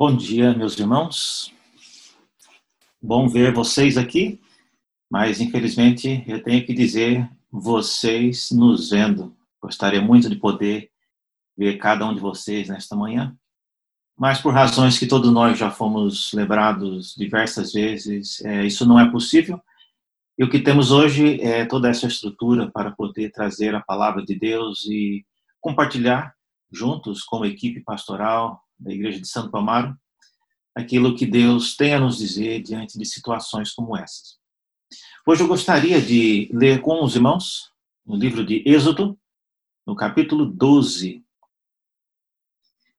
Bom dia, meus irmãos. Bom ver vocês aqui, mas infelizmente eu tenho que dizer vocês nos vendo. Gostaria muito de poder ver cada um de vocês nesta manhã, mas por razões que todos nós já fomos lembrados diversas vezes, é, isso não é possível. E o que temos hoje é toda essa estrutura para poder trazer a palavra de Deus e compartilhar juntos como equipe pastoral da Igreja de Santo Amaro aquilo que Deus tem a nos dizer diante de situações como essas. Hoje eu gostaria de ler com os irmãos no livro de Êxodo, no capítulo 12.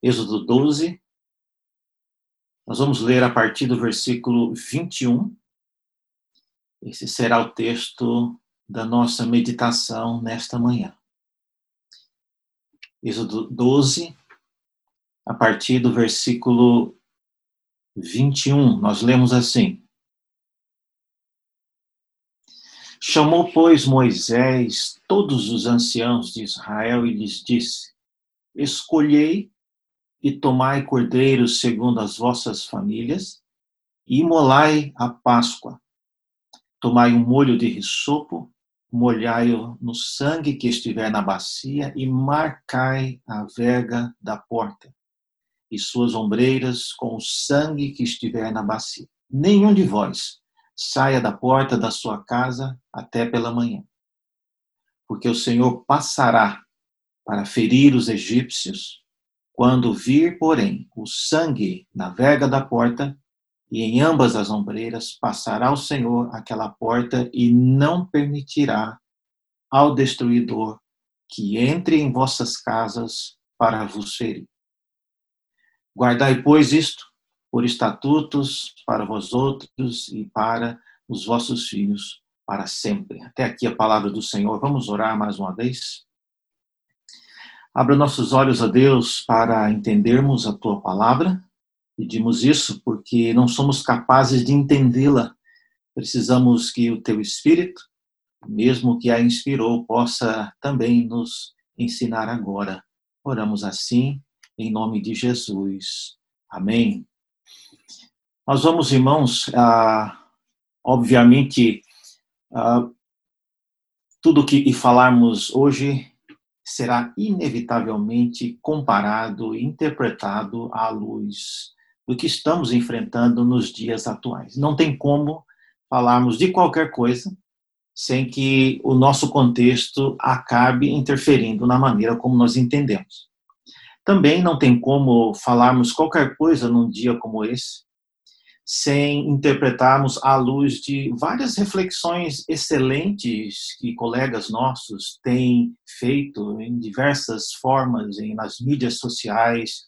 Êxodo 12. Nós vamos ler a partir do versículo 21. Esse será o texto da nossa meditação nesta manhã. Êxodo 12, a partir do versículo 21, nós lemos assim: Chamou, pois, Moisés todos os anciãos de Israel e lhes disse: Escolhei e tomai cordeiros segundo as vossas famílias, e imolai a Páscoa. Tomai um molho de risopo molhai-o no sangue que estiver na bacia e marcai a verga da porta e suas ombreiras com o sangue que estiver na bacia. Nenhum de vós saia da porta da sua casa até pela manhã, porque o Senhor passará para ferir os egípcios. Quando vir, porém, o sangue na verga da porta, e em ambas as ombreiras passará o Senhor aquela porta e não permitirá ao destruidor que entre em vossas casas para vos ferir. Guardai, pois, isto por estatutos para vós outros e para os vossos filhos para sempre. Até aqui a palavra do Senhor. Vamos orar mais uma vez? Abra nossos olhos a Deus para entendermos a tua palavra Pedimos isso porque não somos capazes de entendê-la. Precisamos que o teu Espírito, mesmo que a inspirou, possa também nos ensinar agora. Oramos assim, em nome de Jesus. Amém. Nós vamos, irmãos, ah, obviamente, ah, tudo que falarmos hoje será inevitavelmente comparado e interpretado à luz do que estamos enfrentando nos dias atuais. Não tem como falarmos de qualquer coisa sem que o nosso contexto acabe interferindo na maneira como nós entendemos. Também não tem como falarmos qualquer coisa num dia como esse sem interpretarmos à luz de várias reflexões excelentes que colegas nossos têm feito em diversas formas, nas mídias sociais,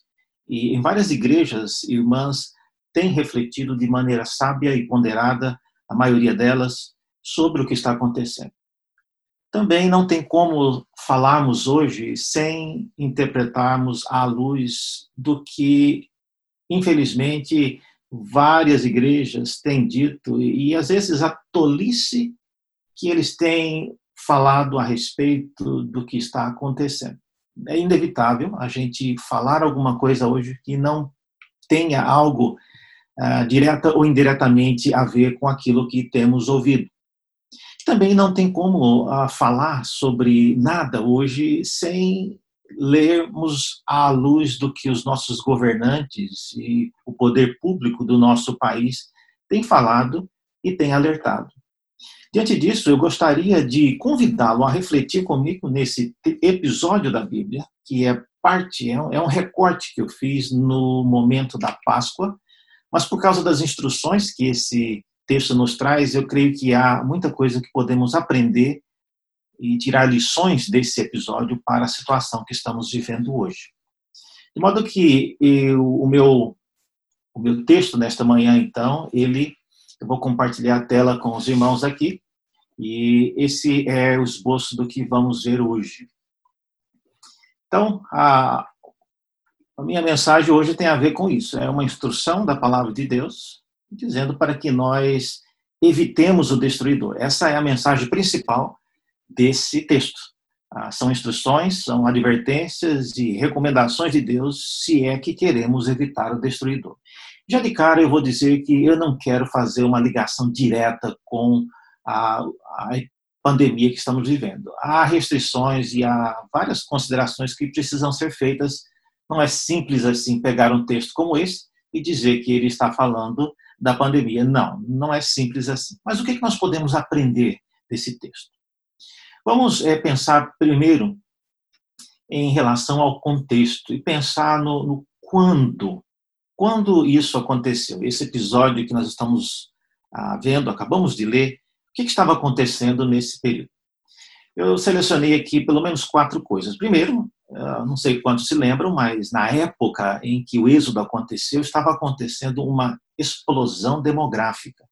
e em várias igrejas, irmãs têm refletido de maneira sábia e ponderada, a maioria delas, sobre o que está acontecendo. Também não tem como falarmos hoje sem interpretarmos à luz do que, infelizmente, várias igrejas têm dito, e às vezes a tolice que eles têm falado a respeito do que está acontecendo é inevitável a gente falar alguma coisa hoje que não tenha algo uh, direta ou indiretamente a ver com aquilo que temos ouvido. Também não tem como uh, falar sobre nada hoje sem lermos à luz do que os nossos governantes e o poder público do nosso país têm falado e têm alertado. Diante disso, eu gostaria de convidá-lo a refletir comigo nesse episódio da Bíblia, que é parte, é, é um recorte que eu fiz no momento da Páscoa, mas por causa das instruções que esse texto nos traz, eu creio que há muita coisa que podemos aprender e tirar lições desse episódio para a situação que estamos vivendo hoje. De modo que eu, o, meu, o meu texto nesta manhã, então, ele eu vou compartilhar a tela com os irmãos aqui. E esse é o esboço do que vamos ver hoje. Então, a, a minha mensagem hoje tem a ver com isso. É uma instrução da palavra de Deus, dizendo para que nós evitemos o destruidor. Essa é a mensagem principal desse texto. Ah, são instruções, são advertências e recomendações de Deus se é que queremos evitar o destruidor. Já de cara eu vou dizer que eu não quero fazer uma ligação direta com a, a pandemia que estamos vivendo. Há restrições e há várias considerações que precisam ser feitas. Não é simples assim pegar um texto como esse e dizer que ele está falando da pandemia. Não, não é simples assim. Mas o que, é nós podemos aprender desse texto? Vamos é, pensar primeiro em relação ao contexto e pensar no, no quando. Quando isso aconteceu? Esse episódio que nós estamos ah, vendo, acabamos de ler, o que, que estava acontecendo nesse período? Eu selecionei aqui pelo menos quatro coisas. Primeiro, não sei quantos se lembram, mas na época em que o êxodo aconteceu, estava acontecendo uma explosão demográfica.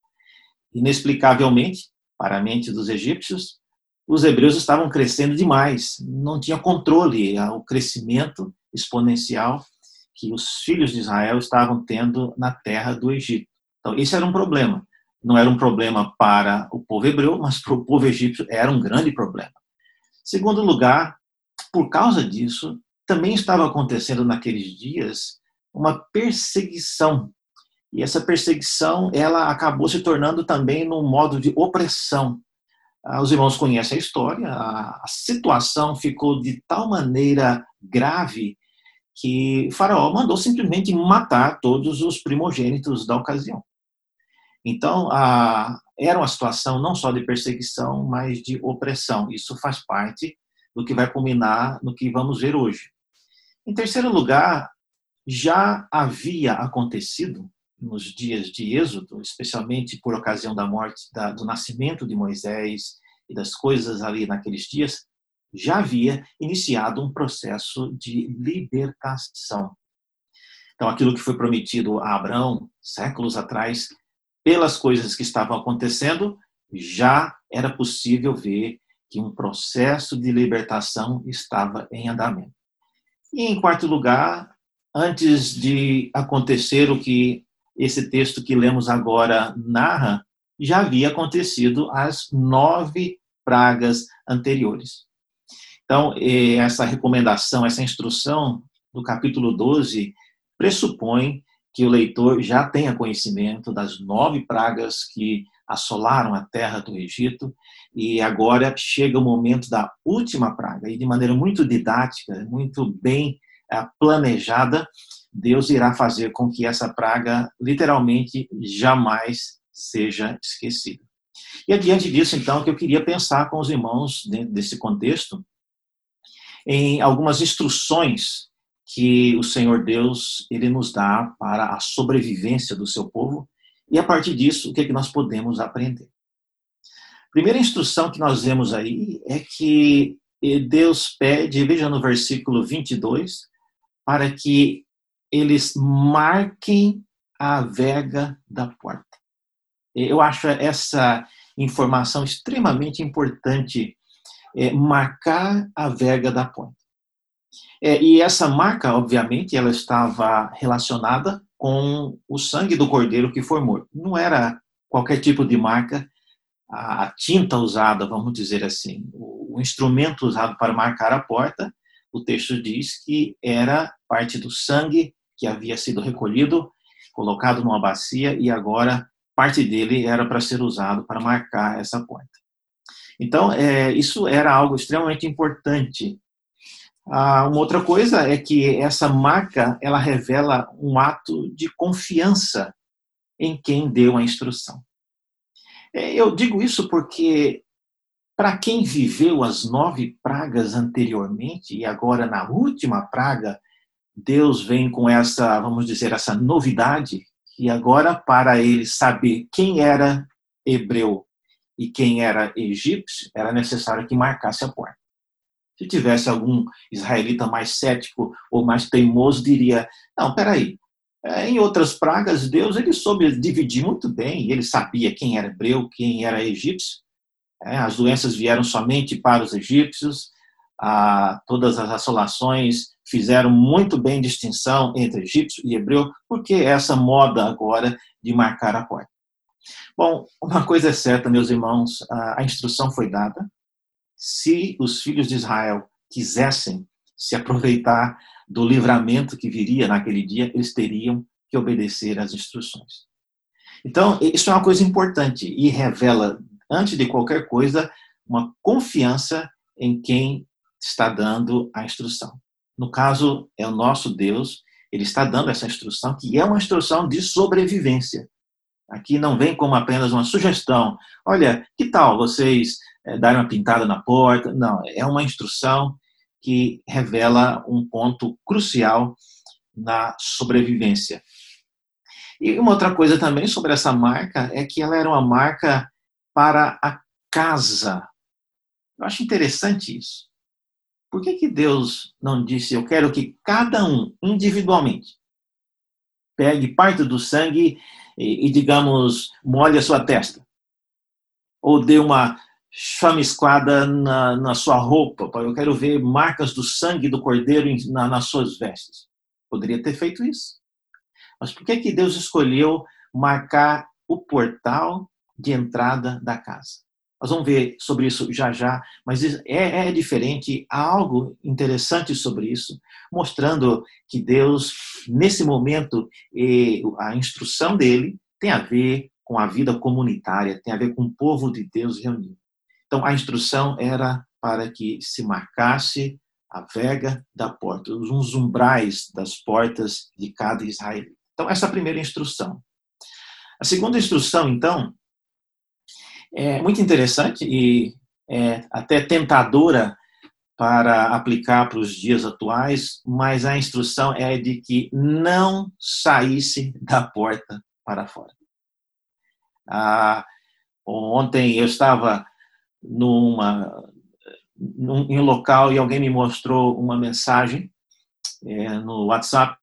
Inexplicavelmente, para a mente dos egípcios, os hebreus estavam crescendo demais, não tinha controle o crescimento exponencial que os filhos de Israel estavam tendo na terra do Egito. Então, esse era um problema. Não era um problema para o povo hebreu, mas para o povo egípcio era um grande problema. Segundo lugar, por causa disso, também estava acontecendo naqueles dias uma perseguição. E essa perseguição, ela acabou se tornando também num modo de opressão. Ah, os irmãos conhecem a história, a situação ficou de tal maneira grave que Faraó mandou simplesmente matar todos os primogênitos da ocasião. Então, a, era uma situação não só de perseguição, mas de opressão. Isso faz parte do que vai culminar no que vamos ver hoje. Em terceiro lugar, já havia acontecido nos dias de Êxodo, especialmente por ocasião da morte, da, do nascimento de Moisés e das coisas ali naqueles dias, já havia iniciado um processo de libertação. Então, aquilo que foi prometido a Abraão séculos atrás, pelas coisas que estavam acontecendo, já era possível ver que um processo de libertação estava em andamento. E, em quarto lugar, antes de acontecer o que esse texto que lemos agora narra, já havia acontecido as nove pragas anteriores. Então, essa recomendação, essa instrução do capítulo 12 pressupõe que o leitor já tenha conhecimento das nove pragas que assolaram a terra do Egito e agora chega o momento da última praga e de maneira muito didática, muito bem eh, planejada, Deus irá fazer com que essa praga literalmente jamais seja esquecida. E adiante disso, então, que eu queria pensar com os irmãos dentro desse contexto em algumas instruções que o Senhor Deus ele nos dá para a sobrevivência do seu povo e a partir disso o que é que nós podemos aprender. Primeira instrução que nós vemos aí é que Deus pede, veja no versículo 22, para que eles marquem a vega da porta. Eu acho essa informação extremamente importante, é, marcar a vega da porta. É, e essa marca, obviamente, ela estava relacionada com o sangue do cordeiro que foi morto. Não era qualquer tipo de marca, a tinta usada, vamos dizer assim, o instrumento usado para marcar a porta, o texto diz que era parte do sangue que havia sido recolhido, colocado numa bacia e agora parte dele era para ser usado para marcar essa porta. Então, é, isso era algo extremamente importante. Ah, uma outra coisa é que essa marca ela revela um ato de confiança em quem deu a instrução. É, eu digo isso porque para quem viveu as nove pragas anteriormente e agora na última praga, Deus vem com essa, vamos dizer, essa novidade e agora, para ele saber quem era hebreu e quem era egípcio, era necessário que marcasse a porta. Se tivesse algum israelita mais cético ou mais teimoso, diria: não, peraí. É, em outras pragas, Deus ele soube dividir muito bem. Ele sabia quem era hebreu, quem era egípcio. É, as doenças vieram somente para os egípcios. Todas as assolações fizeram muito bem distinção entre egípcio e hebreu, porque essa moda agora de marcar a porta. Bom, uma coisa é certa, meus irmãos, a instrução foi dada, se os filhos de Israel quisessem se aproveitar do livramento que viria naquele dia, eles teriam que obedecer às instruções. Então, isso é uma coisa importante e revela, antes de qualquer coisa, uma confiança em quem está dando a instrução. No caso, é o nosso Deus, ele está dando essa instrução, que é uma instrução de sobrevivência. Aqui não vem como apenas uma sugestão. Olha, que tal vocês é, darem uma pintada na porta? Não, é uma instrução que revela um ponto crucial na sobrevivência. E uma outra coisa também sobre essa marca é que ela era uma marca para a casa. Eu acho interessante isso. Por que, que Deus não disse, eu quero que cada um, individualmente, pegue parte do sangue e, e digamos, molhe a sua testa? Ou dê uma chamiscada na, na sua roupa? Eu quero ver marcas do sangue do cordeiro na, nas suas vestes. Poderia ter feito isso. Mas por que, que Deus escolheu marcar o portal de entrada da casa? Nós vamos ver sobre isso já já, mas é, é diferente. Há algo interessante sobre isso, mostrando que Deus, nesse momento, a instrução dele tem a ver com a vida comunitária, tem a ver com o povo de Deus reunido. Então, a instrução era para que se marcasse a vega da porta, os umbrais das portas de cada israelita. Então, essa é a primeira instrução. A segunda instrução, então, é muito interessante e é até tentadora para aplicar para os dias atuais, mas a instrução é de que não saísse da porta para fora. Ah, ontem eu estava numa, num, em um local e alguém me mostrou uma mensagem é, no WhatsApp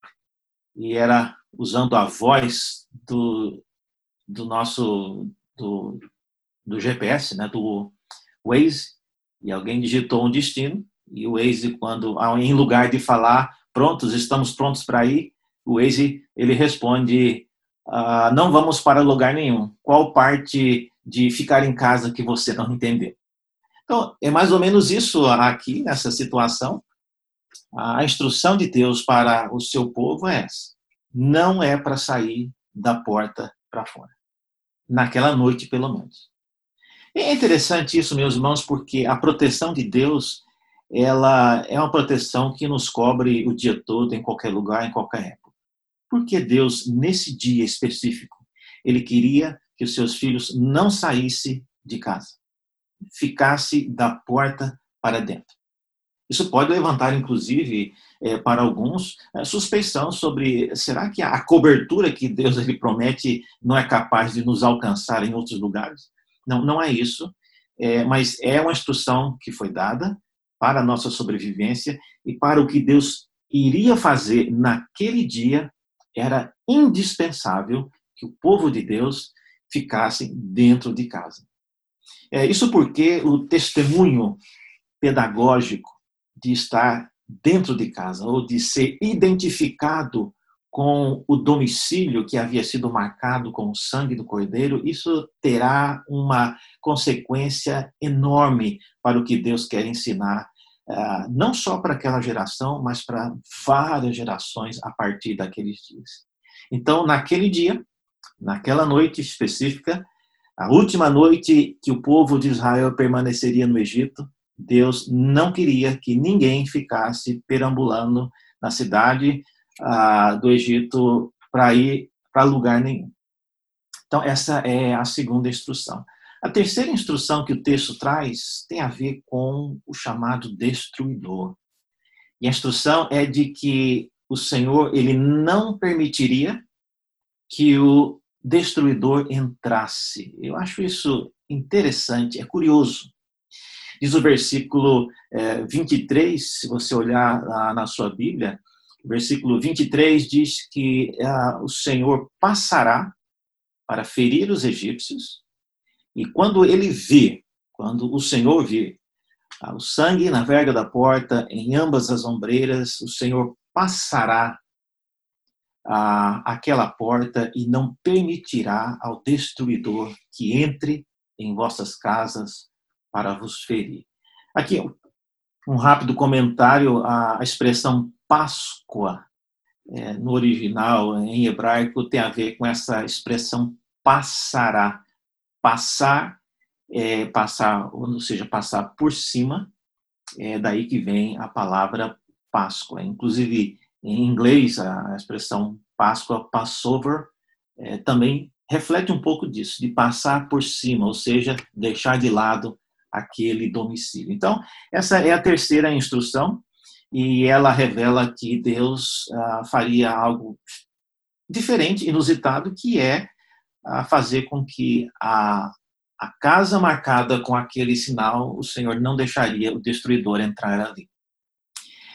e era usando a voz do, do nosso do, do GPS, né, do Waze, e alguém digitou um destino, e o Waze, quando em lugar de falar, prontos, estamos prontos para ir, o Waze, ele responde, ah, não vamos para lugar nenhum. Qual parte de ficar em casa que você não entendeu? Então, é mais ou menos isso aqui, nessa situação. A instrução de Deus para o seu povo é essa não é para sair da porta para fora. Naquela noite, pelo menos. É interessante isso, meus irmãos, porque a proteção de Deus, ela é uma proteção que nos cobre o dia todo, em qualquer lugar, em qualquer época. Porque Deus, nesse dia específico, ele queria que os seus filhos não saíssem de casa, ficasse da porta para dentro. Isso pode levantar, inclusive, é, para alguns, é, suspeição sobre será que a cobertura que Deus ele promete não é capaz de nos alcançar em outros lugares? Não, não é isso, é, mas é uma instrução que foi dada para a nossa sobrevivência e para o que Deus iria fazer naquele dia, era indispensável que o povo de Deus ficasse dentro de casa. É, isso porque o testemunho pedagógico de estar dentro de casa ou de ser identificado com o domicílio que havia sido marcado com o sangue do cordeiro, isso terá uma consequência enorme para o que Deus quer ensinar, ah, não só para aquela geração, mas para várias gerações a partir daqueles dias. Então, naquele dia, naquela noite específica, a última noite que o povo de Israel permaneceria no Egito, Deus não queria que ninguém ficasse perambulando na cidade ah, do Egito para ir para lugar nenhum. Então, essa é a segunda instrução. A terceira instrução que o texto traz tem a ver com o chamado destruidor. E a instrução é de que o Senhor ele não permitiria que o destruidor entrasse. Eu acho isso interessante, é curioso. Diz o versículo é, 23, se você olhar na sua Bíblia, o versículo 23 diz que ah, o Senhor passará para ferir os egípcios, e quando ele vê, quando o Senhor vê ah, o sangue na verga da porta, em ambas as ombreiras, o Senhor passará aquela porta e não permitirá ao destruidor que entre em vossas casas para vos ferir. Aqui, um rápido comentário: a expressão Páscoa, é, no original, em hebraico, tem a ver com essa expressão passará. Passar, é, passar, ou seja, passar por cima, é daí que vem a palavra Páscoa. Inclusive, em inglês, a expressão Páscoa, Passover, é, também reflete um pouco disso, de passar por cima, ou seja, deixar de lado aquele domicílio. Então, essa é a terceira instrução, e ela revela que Deus ah, faria algo diferente, inusitado, que é ah, fazer com que a, a casa marcada com aquele sinal, o Senhor não deixaria o destruidor entrar ali.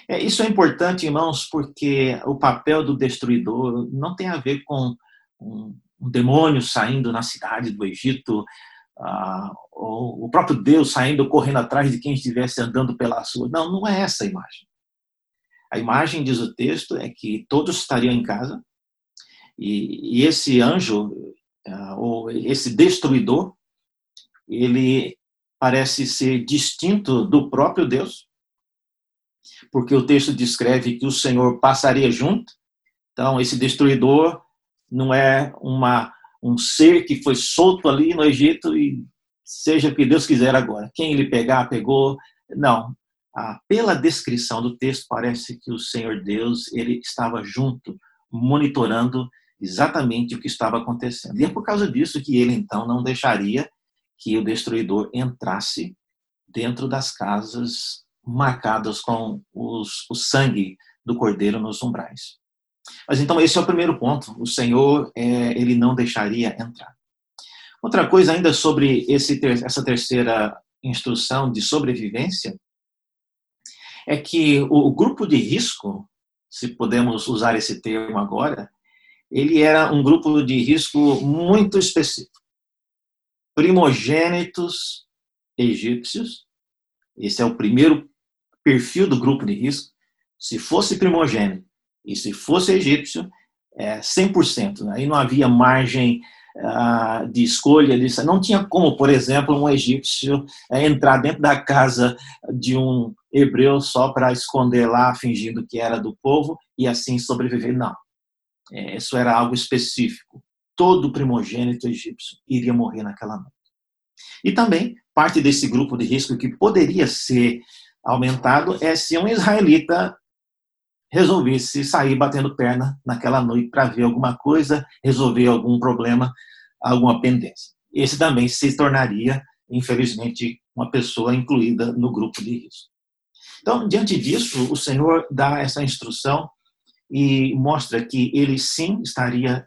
É, isso é importante, irmãos, porque o papel do destruidor não tem a ver com um, um demônio saindo na cidade do Egito, ah, ou o próprio Deus saindo correndo atrás de quem estivesse andando pela rua. Não, não é essa a imagem. A imagem, diz o texto, é que todos estariam em casa e, e esse anjo, ah, ou esse destruidor, ele parece ser distinto do próprio Deus, porque o texto descreve que o Senhor passaria junto. Então, esse destruidor não é uma, um ser que foi solto ali no Egito e seja o que Deus quiser agora. Quem ele pegar, pegou. Não. Ah, pela descrição do texto, parece que o Senhor Deus ele estava junto, monitorando exatamente o que estava acontecendo. E é por causa disso que ele então não deixaria que o destruidor entrasse dentro das casas marcadas com os, o sangue do cordeiro nos umbrais. Mas então esse é o primeiro ponto. O Senhor é, ele não deixaria entrar. Outra coisa ainda sobre esse, essa terceira instrução de sobrevivência é que o grupo de risco, se podemos usar esse termo agora, ele era um grupo de risco muito específico. Primogênitos egípcios, esse é o primeiro perfil do grupo de risco. Se fosse primogênito e se fosse egípcio, é 100%. Aí não havia margem uh, de escolha. Não tinha como, por exemplo, um egípcio uh, entrar dentro da casa de um hebreu só para esconder lá, fingindo que era do povo e assim sobreviver. Não. É, isso era algo específico. Todo primogênito egípcio iria morrer naquela noite. E também, parte desse grupo de risco que poderia ser aumentado é se um israelita resolvesse sair batendo perna naquela noite para ver alguma coisa, resolver algum problema, alguma pendência. Esse também se tornaria, infelizmente, uma pessoa incluída no grupo de risco. Então, diante disso, o Senhor dá essa instrução e mostra que ele sim estaria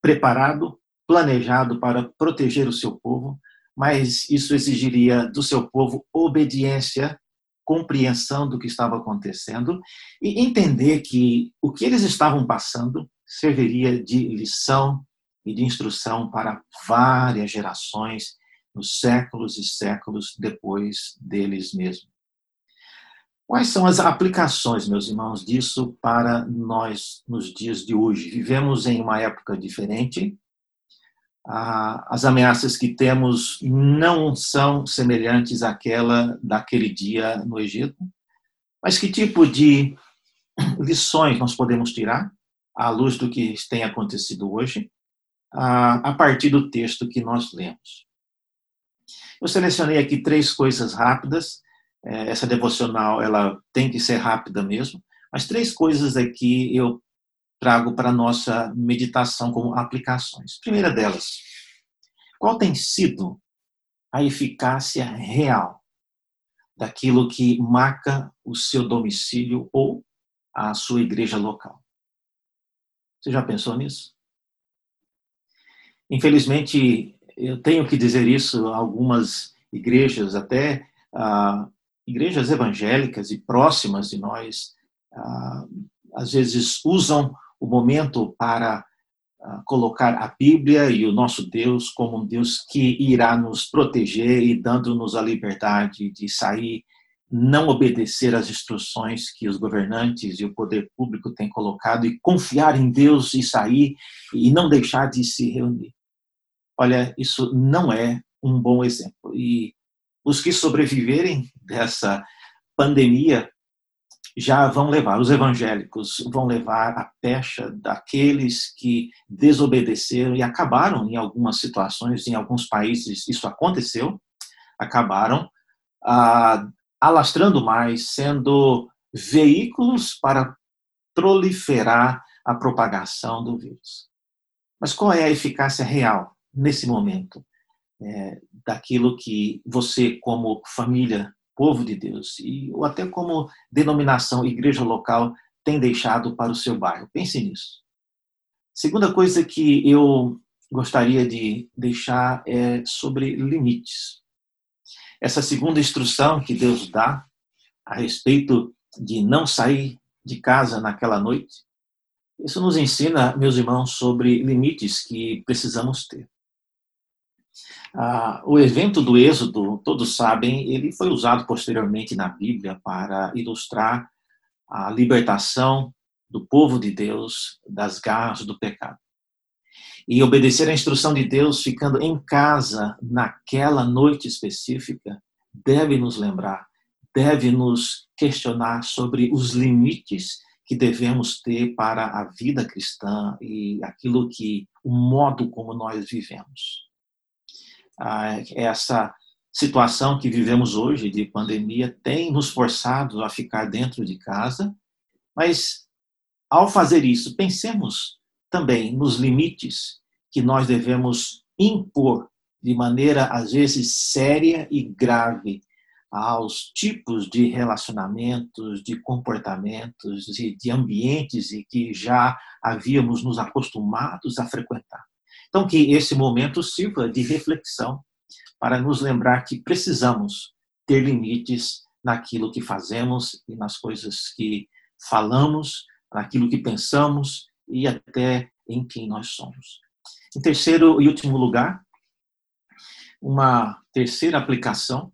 preparado, planejado para proteger o seu povo, mas isso exigiria do seu povo obediência compreensão do que estava acontecendo e entender que o que eles estavam passando serviria de lição e de instrução para várias gerações nos séculos e séculos depois deles mesmos. Quais são as aplicações, meus irmãos, disso para nós nos dias de hoje? Vivemos em uma época diferente, as ameaças que temos não são semelhantes àquela daquele dia no Egito. Mas que tipo de lições nós podemos tirar à luz do que tem acontecido hoje, a partir do texto que nós lemos? Eu selecionei aqui três coisas rápidas. É, essa devocional ela tem que ser rápida mesmo, mas três coisas aqui eu trago para a nossa meditação como aplicações. Primeira delas, qual tem sido a eficácia real daquilo que marca o seu domicílio ou a sua igreja local? Você já pensou nisso? Infelizmente, eu tenho que dizer isso, algumas igrejas, até ah, igrejas evangélicas e próximas de nós, ah, às vezes usam o momento para ah, colocar a Bíblia e o nosso Deus como um Deus que irá nos proteger e dando-nos a liberdade de sair, não obedecer às instruções que os governantes e o poder público têm colocado e confiar em Deus e sair e não deixar de se reunir. Olha, isso não é um bom exemplo. E os que sobreviverem dessa pandemia já vão levar, os evangélicos vão levar a pecha daqueles que desobedeceram e acabaram em algumas situações, em alguns países isso aconteceu, acabaram ah, alastrando mais, sendo veículos para proliferar a propagação do vírus. Mas qual é a eficácia real nesse momento é, daquilo que você, como família povo de Deus, e, ou até como denominação igreja local tem deixado para o seu bairro. Pense nisso. Segunda coisa que eu gostaria de deixar é sobre limites. Essa segunda instrução que Deus dá a respeito de não sair de casa naquela noite, isso nos ensina, meus irmãos, sobre limites que precisamos ter. Ah, o evento do Êxodo, todos sabem, ele foi usado posteriormente na Bíblia para ilustrar a libertação do povo de Deus das garras do pecado. E obedecer à instrução de Deus, ficando em casa naquela noite específica, deve nos lembrar, deve nos questionar sobre os limites que devemos ter para a vida cristã e aquilo que, o modo como nós vivemos essa situação que vivemos hoje de pandemia tem nos forçado a ficar dentro de casa, mas ao fazer isso, pensemos também nos limites que nós devemos impor de maneira às vezes séria e grave aos tipos de relacionamentos, de comportamentos e de ambientes e que já havíamos nos acostumados a frequentar. Então, que esse momento sirva de reflexão para nos lembrar que precisamos ter limites naquilo que fazemos e nas coisas que falamos, naquilo que pensamos e até em quem nós somos. Em terceiro e último lugar, uma terceira aplicação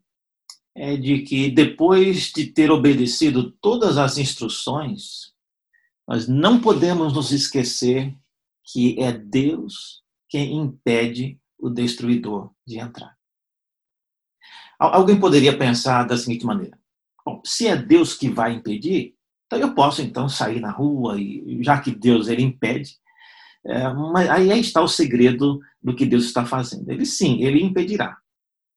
é de que depois de ter obedecido todas as instruções, nós não podemos nos esquecer que é Deus quem impede o destruidor de entrar. Alguém poderia pensar da seguinte maneira: bom, se é Deus que vai impedir, então eu posso então sair na rua e já que Deus ele impede, é, mas aí está o segredo do que Deus está fazendo. Ele sim, ele impedirá,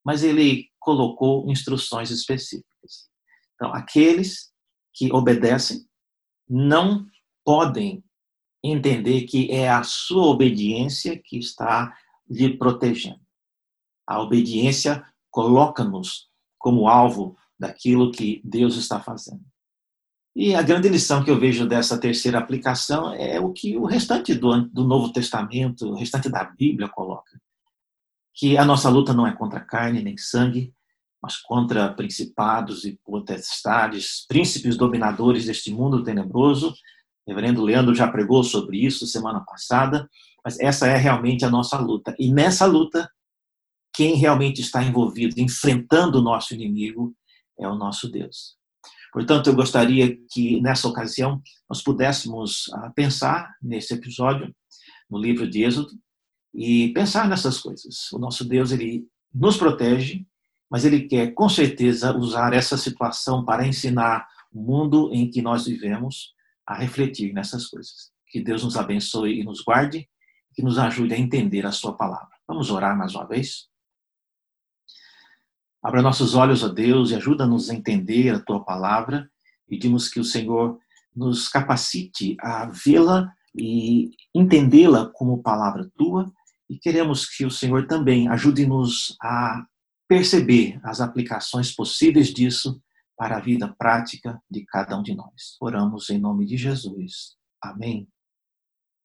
mas ele colocou instruções específicas. Então, aqueles que obedecem não podem entender que é a sua obediência que está lhe protegendo. A obediência coloca-nos como alvo daquilo que Deus está fazendo. E a grande lição que eu vejo dessa terceira aplicação é o que o restante do, do Novo Testamento, o restante da Bíblia coloca. Que a nossa luta não é contra carne nem sangue, mas contra principados e potestades, príncipes dominadores deste mundo tenebroso, o reverendo Leandro já pregou sobre isso semana passada, mas essa é realmente a nossa luta. E nessa luta, quem realmente está envolvido, enfrentando o nosso inimigo, é o nosso Deus. Portanto, eu gostaria que nessa ocasião nós pudéssemos ah, pensar nesse episódio, no livro de Êxodo, e pensar nessas coisas. O nosso Deus, ele nos protege, mas ele quer com certeza usar essa situação para ensinar o mundo em que nós vivemos a refletir nessas coisas. Que Deus nos abençoe e nos guarde, que nos ajude a entender a Sua palavra. Vamos orar mais uma vez? Abra nossos olhos a Deus e ajuda-nos a entender a Tua palavra. Pedimos que o Senhor nos capacite a vê-la e entendê-la como palavra Tua. E queremos que o Senhor também ajude-nos a perceber as aplicações possíveis disso para a vida prática de cada um de nós. Oramos em nome de Jesus. Amém.